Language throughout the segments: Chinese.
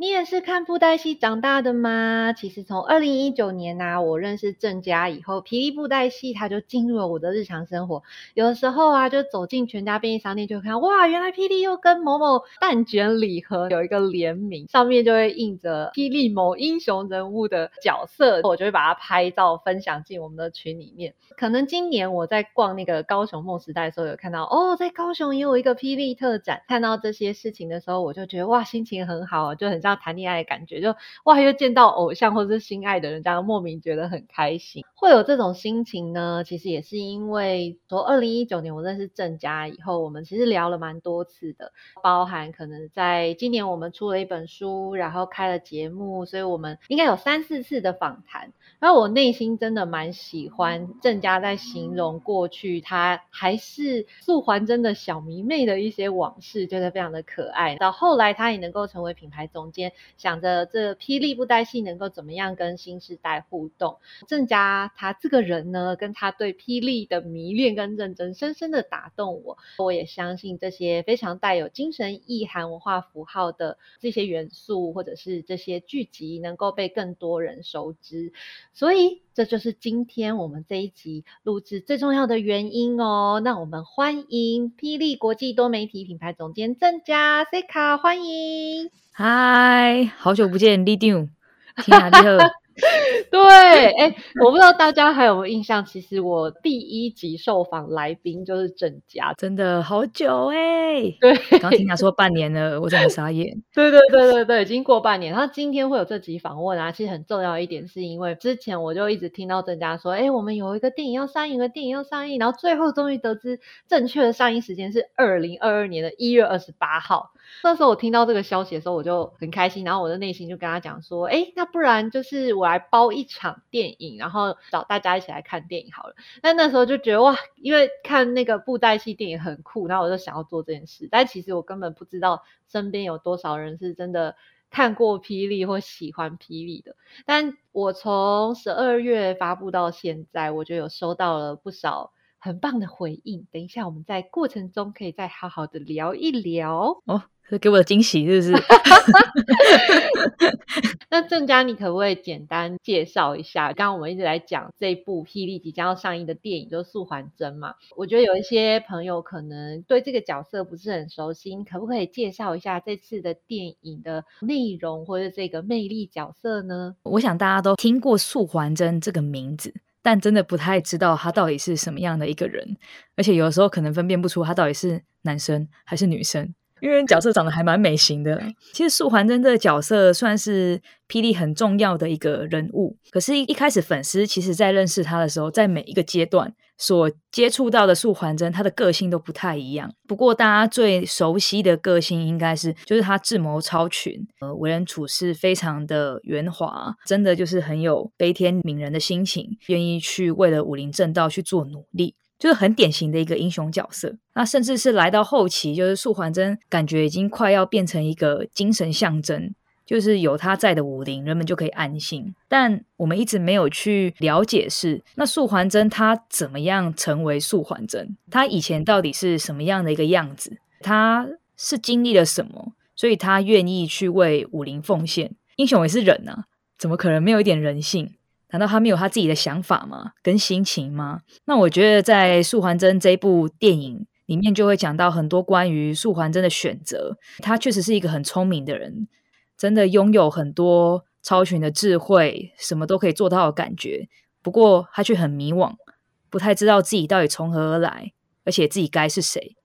你也是看布袋戏长大的吗？其实从二零一九年呐，我认识郑家以后，霹雳布袋戏它就进入了我的日常生活。有的时候啊，就走进全家便利商店，就看哇，原来霹雳又跟某某蛋卷礼盒有一个联名，上面就会印着霹雳某英雄人物的角色，我就会把它拍照分享进我们的群里面。可能今年我在逛那个高雄梦时代的时候，有看到哦，在高雄也有一个霹雳特展，看到这些事情的时候，我就觉得哇，心情很好，就很像。要谈恋爱的感觉，就哇，又见到偶像或者是心爱的人，这样莫名觉得很开心。会有这种心情呢，其实也是因为从二零一九年我认识郑家以后，我们其实聊了蛮多次的，包含可能在今年我们出了一本书，然后开了节目，所以我们应该有三四次的访谈。然后我内心真的蛮喜欢郑家在形容过去他还是素环真的小迷妹的一些往事，觉得非常的可爱。到后来他也能够成为品牌总监。想着这霹雳布袋戏能够怎么样跟新时代互动，郑家他这个人呢，跟他对霹雳的迷恋跟认真，深深的打动我。我也相信这些非常带有精神意涵、文化符号的这些元素，或者是这些剧集，能够被更多人熟知。所以这就是今天我们这一集录制最重要的原因哦。那我们欢迎霹雳国际多媒体品牌总监郑家 C 卡，欢迎。嗨，好久不见，李丁，听下你好。对，哎，我不知道大家还有没有印象，其实我第一集受访来宾就是郑家，真的好久哎。对，刚听他说半年了，我真的傻眼。对对对对对，已经过半年。然后今天会有这集访问啊，其实很重要一点，是因为之前我就一直听到郑家说，哎，我们有一个电影要上映，一个电影要上映，然后最后终于得知正确的上映时间是二零二二年的一月二十八号。那时候我听到这个消息的时候，我就很开心，然后我的内心就跟他讲说，哎，那不然就是我来包一场电影，然后找大家一起来看电影好了。但那时候就觉得哇，因为看那个布袋戏电影很酷，然后我就想要做这件事。但其实我根本不知道身边有多少人是真的看过霹雳或喜欢霹雳的。但我从十二月发布到现在，我就有收到了不少。很棒的回应，等一下我们在过程中可以再好好的聊一聊哦，给我的惊喜是不是？那郑佳，你可不可以简单介绍一下？刚刚我们一直在讲这部霹雳即将要上映的电影，就是素还真嘛。我觉得有一些朋友可能对这个角色不是很熟悉，可不可以介绍一下这次的电影的内容或者这个魅力角色呢？我想大家都听过素还真这个名字。但真的不太知道他到底是什么样的一个人，而且有的时候可能分辨不出他到底是男生还是女生，因为角色长得还蛮美型的。其实素还真这个角色算是霹雳很重要的一个人物，可是，一开始粉丝其实在认识他的时候，在每一个阶段。所接触到的素还真，他的个性都不太一样。不过大家最熟悉的个性应该是，就是他智谋超群，呃，为人处事非常的圆滑，真的就是很有悲天悯人的心情，愿意去为了武林正道去做努力，就是很典型的一个英雄角色。那甚至是来到后期，就是素还真感觉已经快要变成一个精神象征。就是有他在的武林，人们就可以安心。但我们一直没有去了解是那素还真他怎么样成为素还真，他以前到底是什么样的一个样子？他是经历了什么，所以他愿意去为武林奉献？英雄也是人啊，怎么可能没有一点人性？难道他没有他自己的想法吗？跟心情吗？那我觉得在素还真这部电影里面，就会讲到很多关于素还真的选择。他确实是一个很聪明的人。真的拥有很多超群的智慧，什么都可以做到的感觉。不过他却很迷惘，不太知道自己到底从何而来，而且自己该是谁。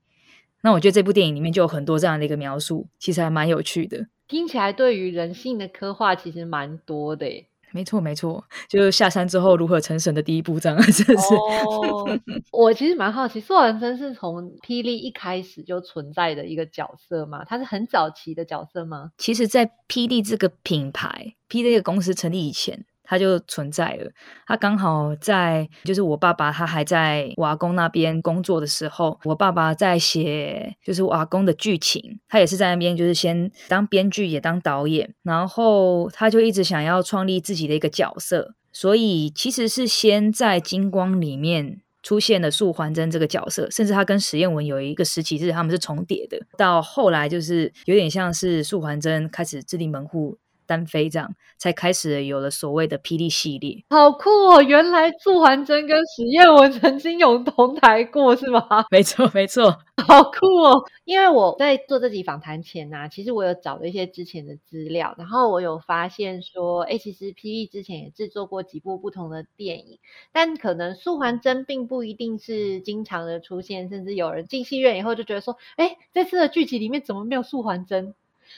那我觉得这部电影里面就有很多这样的一个描述，其实还蛮有趣的。听起来对于人性的刻画其实蛮多的诶。没错，没错，就是下山之后如何成神的第一步，这样是不是？哦，我其实蛮好奇，苏完真是从霹雳一开始就存在的一个角色吗？他是很早期的角色吗？其实，在霹雳这个品牌，霹雳这个公司成立以前，它就存在了。它刚好在，就是我爸爸他还在瓦工那边工作的时候，我爸爸在写，就是瓦工的剧情，他也是在那边，就是先当编剧也当导演，然后他就一直想要创立自己的一个角色，所以其实是先在金光里面。出现了素环真这个角色，甚至他跟史艳文有一个时期是他们是重叠的。到后来就是有点像是素环真开始自立门户。单飞这样才开始有了所谓的霹雳系列，好酷哦！原来祝环真跟史艳文曾经有同台过是吗？没错，没错，好酷哦！因为我在做这集访谈前呢，其实我有找了一些之前的资料，然后我有发现说，哎，其实霹雳之前也制作过几部不同的电影，但可能素环真并不一定是经常的出现，甚至有人进戏院以后就觉得说，哎，这次的剧集里面怎么没有素环真？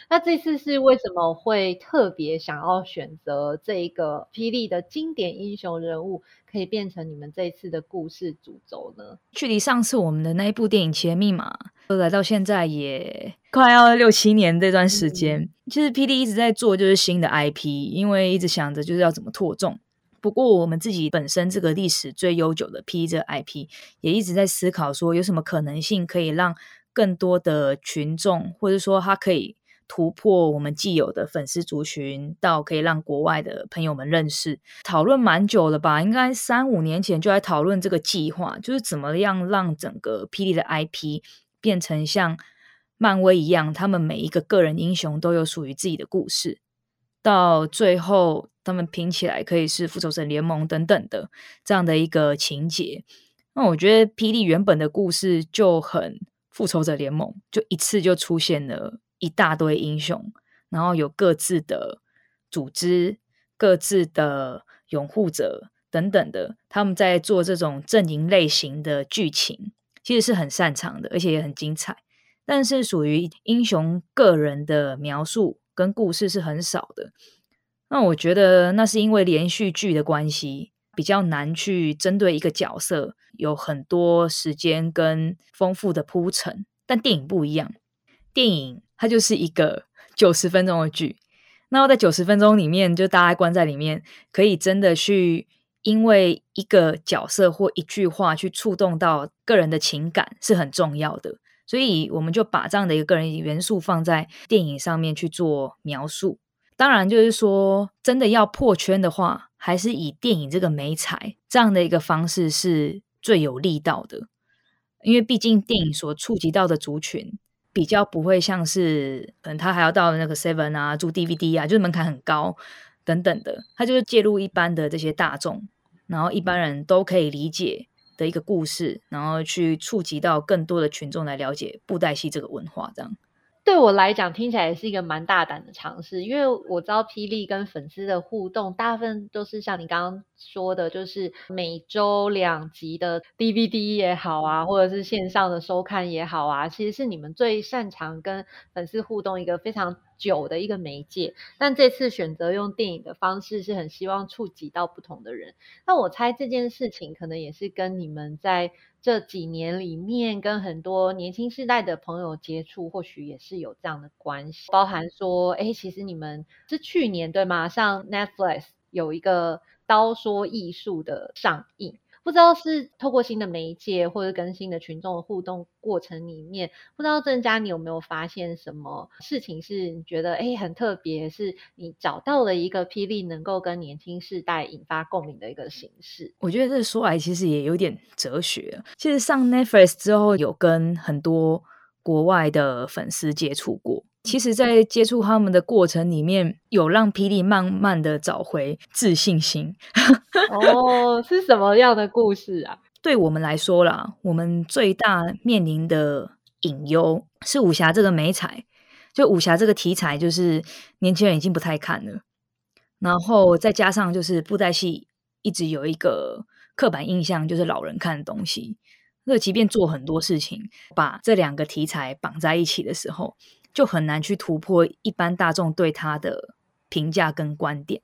那这次是为什么会特别想要选择这一个霹雳的经典英雄人物，可以变成你们这一次的故事主轴呢？距离上次我们的那一部电影《企业密码》都来到现在也 快要六七年这段时间，其实霹雳一直在做就是新的 IP，因为一直想着就是要怎么拓众。不过我们自己本身这个历史最悠久的霹雳这 IP，也一直在思考说有什么可能性可以让更多的群众，或者说他可以。突破我们既有的粉丝族群，到可以让国外的朋友们认识。讨论蛮久了吧？应该三五年前就在讨论这个计划，就是怎么样让整个霹雳的 IP 变成像漫威一样，他们每一个个人英雄都有属于自己的故事，到最后他们拼起来可以是复仇者联盟等等的这样的一个情节。那我觉得霹雳原本的故事就很复仇者联盟，就一次就出现了。一大堆英雄，然后有各自的组织、各自的拥护者等等的，他们在做这种阵营类型的剧情，其实是很擅长的，而且也很精彩。但是属于英雄个人的描述跟故事是很少的。那我觉得那是因为连续剧的关系，比较难去针对一个角色有很多时间跟丰富的铺陈。但电影不一样，电影。它就是一个九十分钟的剧，那在九十分钟里面，就大家关在里面，可以真的去因为一个角色或一句话去触动到个人的情感，是很重要的。所以我们就把这样的一个个人元素放在电影上面去做描述。当然，就是说真的要破圈的话，还是以电影这个媒材这样的一个方式是最有力道的，因为毕竟电影所触及到的族群。比较不会像是，嗯他还要到那个 Seven 啊，租 DVD 啊，就是门槛很高等等的。他就是介入一般的这些大众，然后一般人都可以理解的一个故事，然后去触及到更多的群众来了解布袋戏这个文化，这样。对我来讲，听起来也是一个蛮大胆的尝试，因为我知道霹雳跟粉丝的互动，大部分都是像你刚刚说的，就是每周两集的 DVD 也好啊，或者是线上的收看也好啊，其实是你们最擅长跟粉丝互动一个非常久的一个媒介。但这次选择用电影的方式，是很希望触及到不同的人。那我猜这件事情可能也是跟你们在。这几年里面，跟很多年轻世代的朋友接触，或许也是有这样的关系。包含说，哎，其实你们是去年对吗？上 Netflix 有一个刀说艺术的上映。不知道是透过新的媒介或者跟新的群众的互动过程里面，不知道郑佳你有没有发现什么事情是你觉得哎很特别，是你找到了一个霹雳能够跟年轻世代引发共鸣的一个形式？我觉得这说来其实也有点哲学。其实上 Netflix 之后，有跟很多国外的粉丝接触过。其实，在接触他们的过程里面，有让霹雳慢慢的找回自信心。哦，是什么样的故事啊？对我们来说啦，我们最大面临的隐忧是武侠这个美彩，就武侠这个题材，就是年轻人已经不太看了。然后再加上就是布袋戏一直有一个刻板印象，就是老人看的东西。那即便做很多事情，把这两个题材绑在一起的时候。就很难去突破一般大众对他的评价跟观点，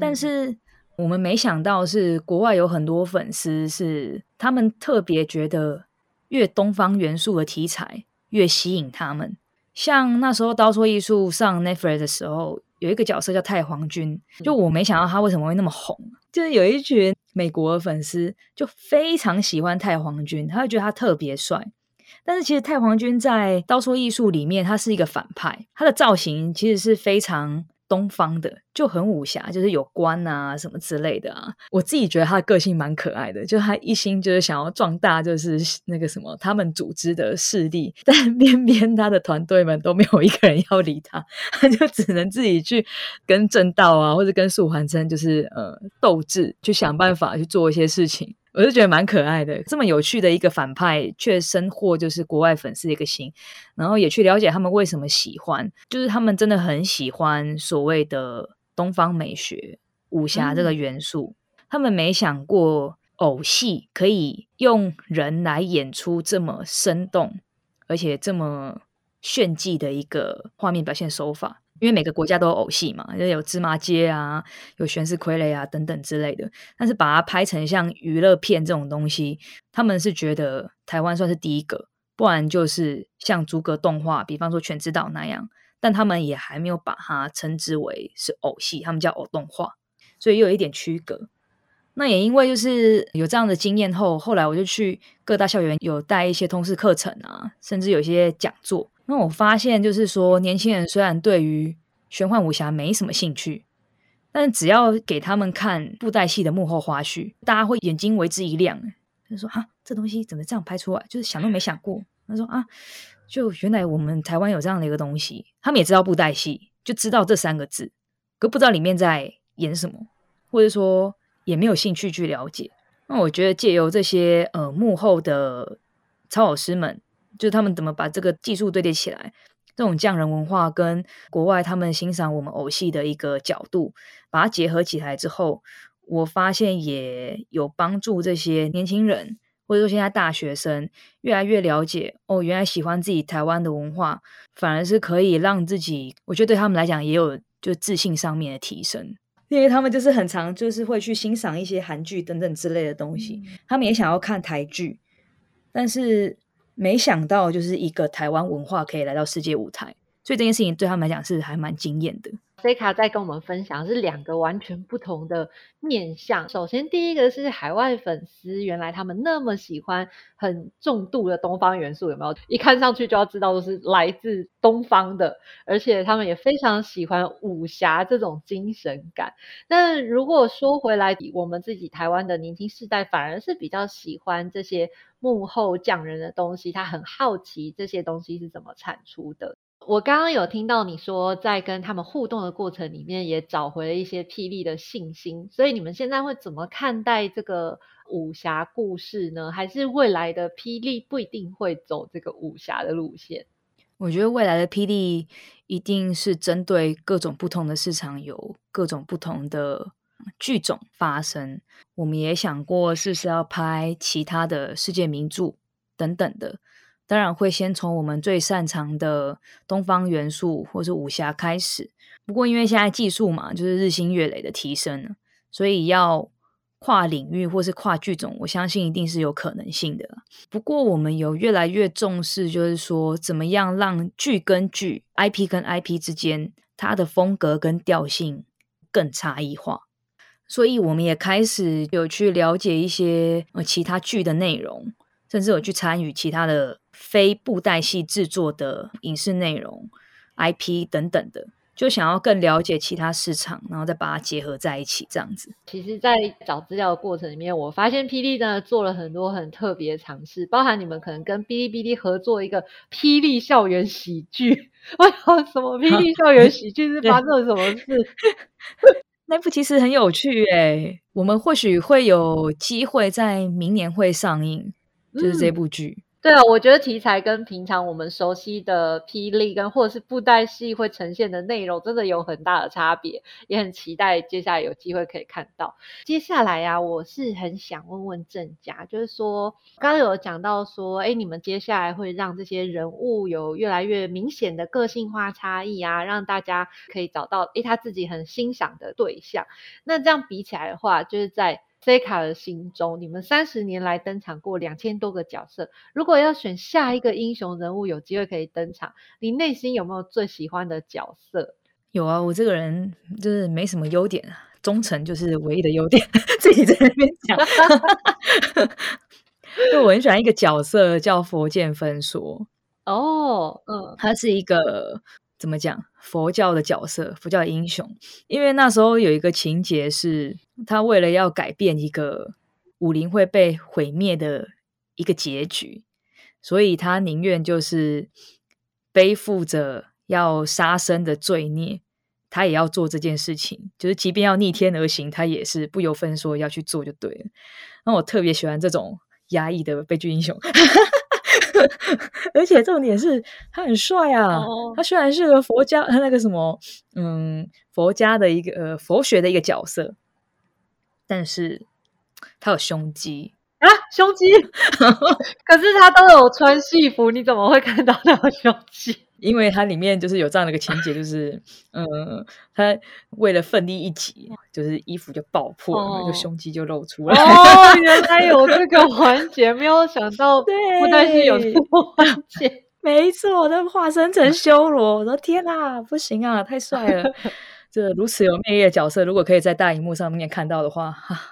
但是我们没想到是国外有很多粉丝是他们特别觉得越东方元素的题材越吸引他们，像那时候刀说艺术上 Netflix 的时候，有一个角色叫太皇君，就我没想到他为什么会那么红，就是有一群美国的粉丝就非常喜欢太皇君，他就觉得他特别帅。但是其实太皇军在刀术艺术里面，他是一个反派，他的造型其实是非常。东方的就很武侠，就是有关啊什么之类的啊。我自己觉得他的个性蛮可爱的，就他一心就是想要壮大，就是那个什么他们组织的势力，但偏偏他的团队们都没有一个人要理他，他就只能自己去跟正道啊，或者跟素还真就是呃斗智，去想办法去做一些事情。我就觉得蛮可爱的，这么有趣的一个反派，却深获就是国外粉丝的一个心，然后也去了解他们为什么喜欢，就是他们真的很喜欢所谓的东方美学武侠这个元素，他们没想过偶戏可以用人来演出这么生动而且这么炫技的一个画面表现手法。因为每个国家都有偶戏嘛，就有芝麻街啊，有悬丝傀儡啊等等之类的。但是把它拍成像娱乐片这种东西，他们是觉得台湾算是第一个，不然就是像逐格动画，比方说《全知道》那样。但他们也还没有把它称之为是偶戏，他们叫偶动画，所以又有一点区隔。那也因为就是有这样的经验后，后来我就去各大校园有带一些通识课程啊，甚至有一些讲座。那我发现，就是说，年轻人虽然对于玄幻武侠没什么兴趣，但只要给他们看布袋戏的幕后花絮，大家会眼睛为之一亮。就说啊，这东西怎么这样拍出来？就是想都没想过。他说啊，就原来我们台湾有这样的一个东西，他们也知道布袋戏，就知道这三个字，可不知道里面在演什么，或者说也没有兴趣去了解。那我觉得借由这些呃幕后的操老师们。就是他们怎么把这个技术堆叠起来，这种匠人文化跟国外他们欣赏我们偶戏的一个角度，把它结合起来之后，我发现也有帮助这些年轻人，或者说现在大学生越来越了解哦，原来喜欢自己台湾的文化，反而是可以让自己，我觉得对他们来讲也有就自信上面的提升，因为他们就是很常就是会去欣赏一些韩剧等等之类的东西，他们也想要看台剧，但是。没想到，就是一个台湾文化可以来到世界舞台，所以这件事情对他们来讲是还蛮惊艳的。C 卡在跟我们分享是两个完全不同的面向。首先，第一个是海外粉丝，原来他们那么喜欢很重度的东方元素，有没有？一看上去就要知道都是来自东方的，而且他们也非常喜欢武侠这种精神感。但如果说回来，我们自己台湾的年轻世代反而是比较喜欢这些幕后匠人的东西，他很好奇这些东西是怎么产出的。我刚刚有听到你说，在跟他们互动的过程里面，也找回了一些霹雳的信心。所以你们现在会怎么看待这个武侠故事呢？还是未来的霹雳不一定会走这个武侠的路线？我觉得未来的霹雳一定是针对各种不同的市场，有各种不同的剧种发生。我们也想过，是不是要拍其他的世界名著等等的。当然会先从我们最擅长的东方元素或是武侠开始。不过因为现在技术嘛，就是日新月累的提升，所以要跨领域或是跨剧种，我相信一定是有可能性的。不过我们有越来越重视，就是说怎么样让剧跟剧、IP 跟 IP 之间，它的风格跟调性更差异化。所以我们也开始有去了解一些呃其他剧的内容。甚至有去参与其他的非布袋戏制作的影视内容、IP 等等的，就想要更了解其他市场，然后再把它结合在一起，这样子。其实，在找资料的过程里面，我发现霹雳真的做了很多很特别的尝试，包含你们可能跟哔哩哔哩合作一个霹雳校园喜剧。我靠，什么霹雳校园喜剧是发生了什么事？那部其实很有趣诶，我们或许会有机会在明年会上映。就是这部剧。对啊，我觉得题材跟平常我们熟悉的霹雳跟或者是布袋戏会呈现的内容真的有很大的差别，也很期待接下来有机会可以看到。接下来呀，我是很想问问郑家，就是说刚刚有讲到说，哎，你们接下来会让这些人物有越来越明显的个性化差异啊，让大家可以找到哎他自己很欣赏的对象。那这样比起来的话，就是在塞卡的心中，你们三十年来登场过两千多个角色，如果要选下一个英雄人物有机会可以登场，你内心有没有最喜欢的角色？有啊，我这个人就是没什么优点啊，忠诚就是唯一的优点，自己在那边讲。因为我很喜欢一个角色叫佛剑分说哦，嗯，他是一个怎么讲佛教的角色，佛教英雄。因为那时候有一个情节是，他为了要改变一个武林会被毁灭的一个结局，所以他宁愿就是背负着要杀生的罪孽，他也要做这件事情，就是即便要逆天而行，他也是不由分说要去做就对了。那我特别喜欢这种。压抑的悲剧英雄，而且重点是他很帅啊！他虽然是个佛家，他那个什么，嗯，佛家的一个呃佛学的一个角色，但是他有胸肌啊，胸肌！可是他都有穿戏服，你怎么会看到他有胸肌？因为它里面就是有这样的一个情节，就是嗯，他为了奋力一击，就是衣服就爆破，就胸肌就露出来。哦，原来有这个环节，没有想到，对，不但是有这个环节。没错，他化身成修罗，我说天哪，不行啊，太帅了！这如此有魅力的角色，如果可以在大荧幕上面看到的话，哈。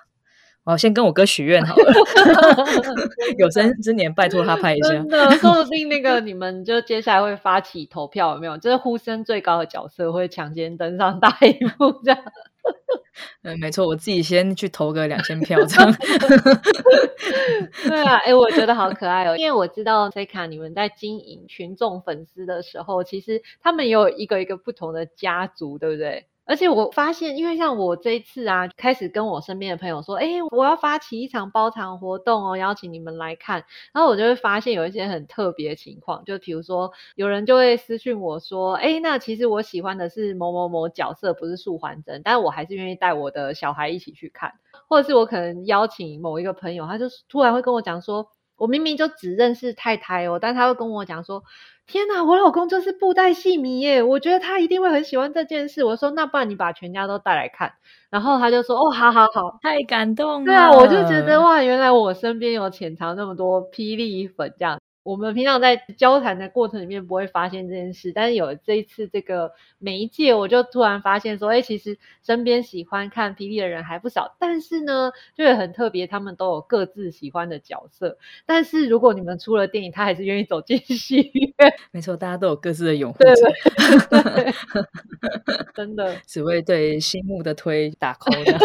我先跟我哥许愿好了，有生之年拜托他拍一下。真的，说不定那个你们就接下来会发起投票，有没有？就是呼声最高的角色会抢先登上大荧幕，这样。嗯，没错，我自己先去投个两千票，这样。对啊，哎，我觉得好可爱哦，因为我知道 c 卡你们在经营群众粉丝的时候，其实他们有一个一个不同的家族，对不对？而且我发现，因为像我这一次啊，开始跟我身边的朋友说，哎，我要发起一场包场活动哦，邀请你们来看。然后我就会发现有一些很特别的情况，就比如说有人就会私讯我说，哎，那其实我喜欢的是某某某角色，不是素环真，但我还是愿意带我的小孩一起去看。或者是我可能邀请某一个朋友，他就突然会跟我讲说，我明明就只认识太太哦，但他会跟我讲说。天哪，我老公就是布袋戏迷耶！我觉得他一定会很喜欢这件事。我说，那不然你把全家都带来看。然后他就说，哦，好好好，太感动了。对啊，我就觉得哇，原来我身边有潜藏那么多霹雳粉这样。我们平常在交谈的过程里面不会发现这件事，但是有这一次这个媒介，我就突然发现说，哎，其实身边喜欢看霹雳的人还不少，但是呢，就很特别，他们都有各自喜欢的角色。但是如果你们出了电影，他还是愿意走进戏院。没错，大家都有各自的拥护者，真的只为对心目的推打 call 的。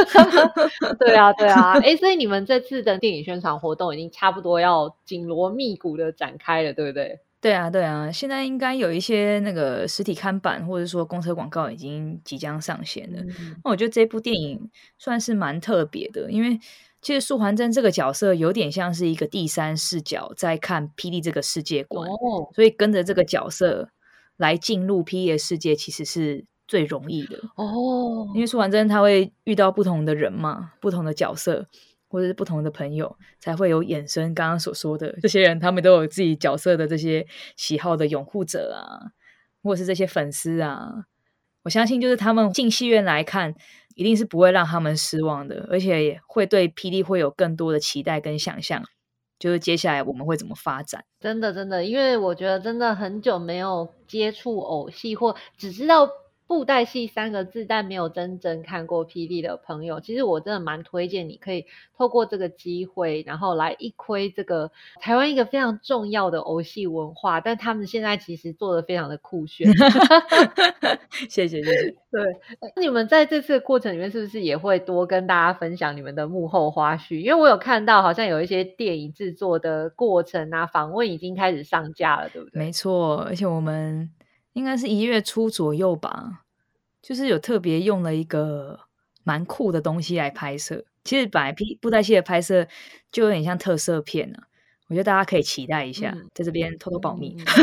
对啊，对啊，哎，所以你们这次的电影宣传活动已经差不多要紧锣密鼓的展开了，对不对？对啊，对啊，现在应该有一些那个实体看板，或者说公车广告已经即将上线了。那我觉得这部电影算是蛮特别的，因为其实素环真这个角色有点像是一个第三视角在看霹雳这个世界观，所以跟着这个角色来进入霹雳的世界，其实是最容易的哦。因为素环真他会遇到不同的人嘛，不同的角色。或者是不同的朋友，才会有衍生刚刚所说的这些人，他们都有自己角色的这些喜好的拥护者啊，或者是这些粉丝啊。我相信，就是他们进戏院来看，一定是不会让他们失望的，而且也会对霹雳会有更多的期待跟想象。就是接下来我们会怎么发展？真的，真的，因为我觉得真的很久没有接触偶戏，或只知道。布袋戏三个字，但没有真正看过霹雳的朋友，其实我真的蛮推荐你可以透过这个机会，然后来一窥这个台湾一个非常重要的偶戏文化。但他们现在其实做的非常的酷炫。谢 谢谢谢。对，你们在这次过程里面是不是也会多跟大家分享你们的幕后花絮？因为我有看到好像有一些电影制作的过程啊，访问已经开始上架了，对不对？没错，而且我们。应该是一月初左右吧，就是有特别用了一个蛮酷的东西来拍摄。其实本来布袋戏的拍摄就有点像特色片啊。我觉得大家可以期待一下，嗯在这边偷偷保密。嗯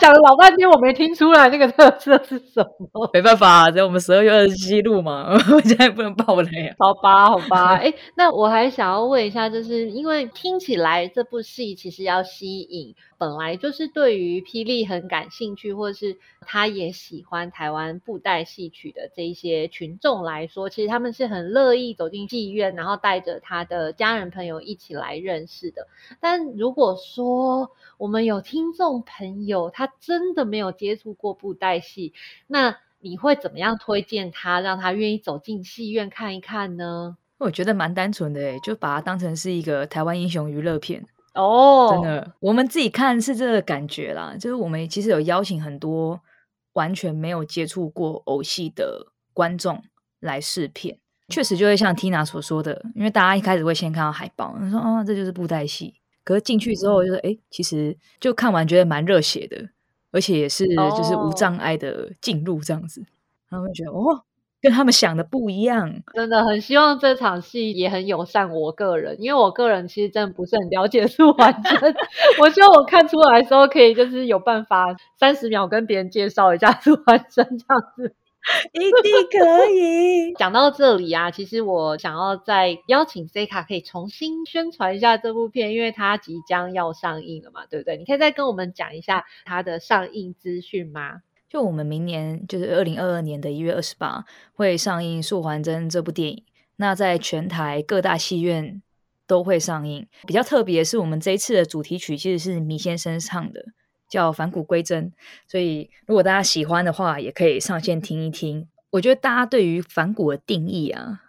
讲了老半天，我没听出来那个特色是什么。没办法，在我们十二月二十七录嘛，我现在不能爆雷啊。好吧，好吧，哎，那我还想要问一下，就是因为听起来这部戏其实要吸引本来就是对于霹雳很感兴趣，或者是他也喜欢台湾布袋戏曲的这一些群众来说，其实他们是很乐意走进戏院，然后带着他的家人朋友一起来认识的。但如果说我们有听众朋友，他真的没有接触过布袋戏，那你会怎么样推荐他，让他愿意走进戏院看一看呢？我觉得蛮单纯的诶，就把它当成是一个台湾英雄娱乐片。哦，真的，我们自己看是这个感觉啦。就是我们其实有邀请很多完全没有接触过偶戏的观众来试片，确实就会像 Tina 所说的，因为大家一开始会先看到海报，说哦这就是布袋戏，可是进去之后就是哎，其实就看完觉得蛮热血的，而且也是就是无哦障碍的进入这样子，他们会觉得哦，跟他们想的不一样。真的很希望这场戏也很友善我个人，因为我个人其实真的不是很了解素还真。我希望我看出来的时候，可以就是有办法三十秒跟别人介绍一下素还真这样子。一定可以。讲到这里啊，其实我想要再邀请 C 卡可以重新宣传一下这部片，因为它即将要上映了嘛，对不对？你可以再跟我们讲一下它的上映资讯吗？就我们明年就是二零二二年的一月二十八会上映《素还真》这部电影，那在全台各大戏院都会上映。比较特别的是，我们这一次的主题曲其实是迷先生唱的，叫《返璞归真》，所以如果大家喜欢的话，也可以上线听一听。我觉得大家对于反骨的定义啊，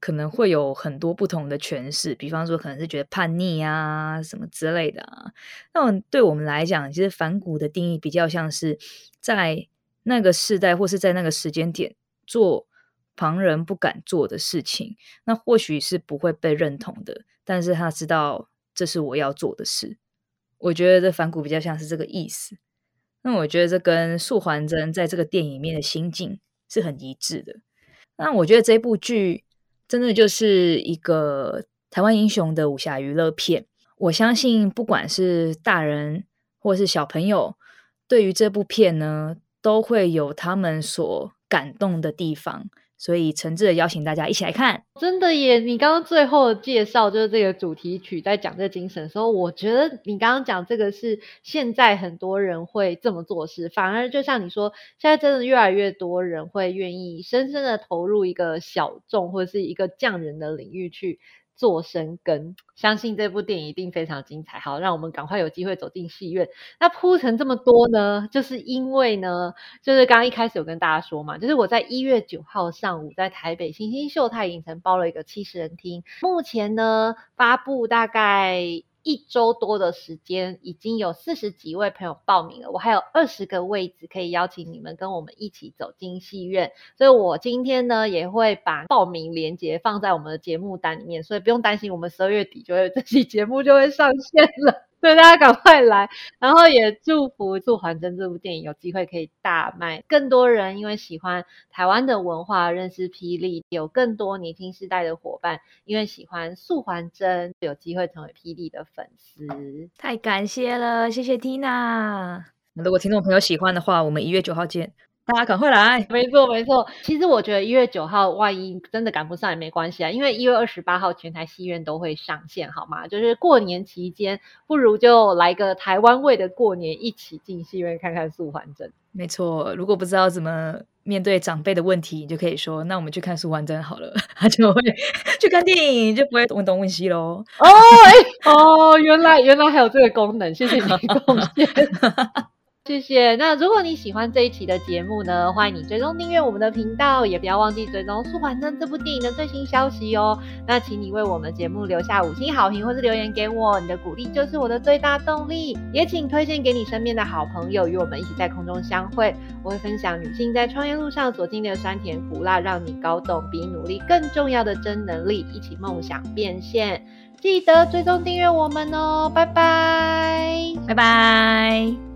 可能会有很多不同的诠释，比方说可能是觉得叛逆啊什么之类的啊。那么对我们来讲，其实反骨的定义比较像是在那个时代或是在那个时间点做旁人不敢做的事情，那或许是不会被认同的，但是他知道这是我要做的事。我觉得这反骨比较像是这个意思。那我觉得这跟素还真在这个电影里面的心境是很一致的。那我觉得这部剧真的就是一个台湾英雄的武侠娱乐片。我相信，不管是大人或是小朋友，对于这部片呢，都会有他们所感动的地方。所以诚挚的邀请大家一起来看。真的耶！你刚刚最后介绍就是这个主题曲，在讲这个精神的时候，我觉得你刚刚讲这个是现在很多人会这么做事，反而就像你说，现在真的越来越多人会愿意深深的投入一个小众或者是一个匠人的领域去做生根。相信这部电影一定非常精彩。好，让我们赶快有机会走进戏院。那铺成这么多呢，就是因为呢，就是刚刚一开始有跟大家说嘛，就是我在一月九号上午在台北新星秀泰影城包了一个七十人厅，目前呢发布大概。一周多的时间，已经有四十几位朋友报名了，我还有二十个位置可以邀请你们跟我们一起走进戏院。所以我今天呢也会把报名链接放在我们的节目单里面，所以不用担心，我们十二月底就会 这期节目就会上线了。所以大家赶快来，然后也祝福《素还真》这部电影有机会可以大卖，更多人因为喜欢台湾的文化认识霹雳，有更多年轻世代的伙伴因为喜欢素还真，有机会成为霹雳的粉丝。太感谢了，谢谢 Tina。如果听众朋友喜欢的话，我们一月九号见，大家赶快来。没错，没错。其实我觉得一月九号万一真的赶不上也没关系啊，因为一月二十八号全台戏院都会上线，好吗？就是过年期间，不如就来个台湾味的过年，一起进戏院看看素还真。没错，如果不知道怎么面对长辈的问题，你就可以说：“那我们去看素还真好了。”他就会去看电影，就不会问东问西喽。哦，哎，哦，原来原来还有这个功能，谢谢你的贡献。谢谢。那如果你喜欢这一期的节目呢，欢迎你追踪订阅我们的频道，也不要忘记追踪《素还真》这部电影的最新消息哦。那请你为我们节目留下五星好评或是留言给我，你的鼓励就是我的最大动力。也请推荐给你身边的好朋友，与我们一起在空中相会。我会分享女性在创业路上所经历的酸甜苦辣，让你搞懂比努力更重要的真能力，一起梦想变现。记得追踪订阅我们哦，拜拜，拜拜。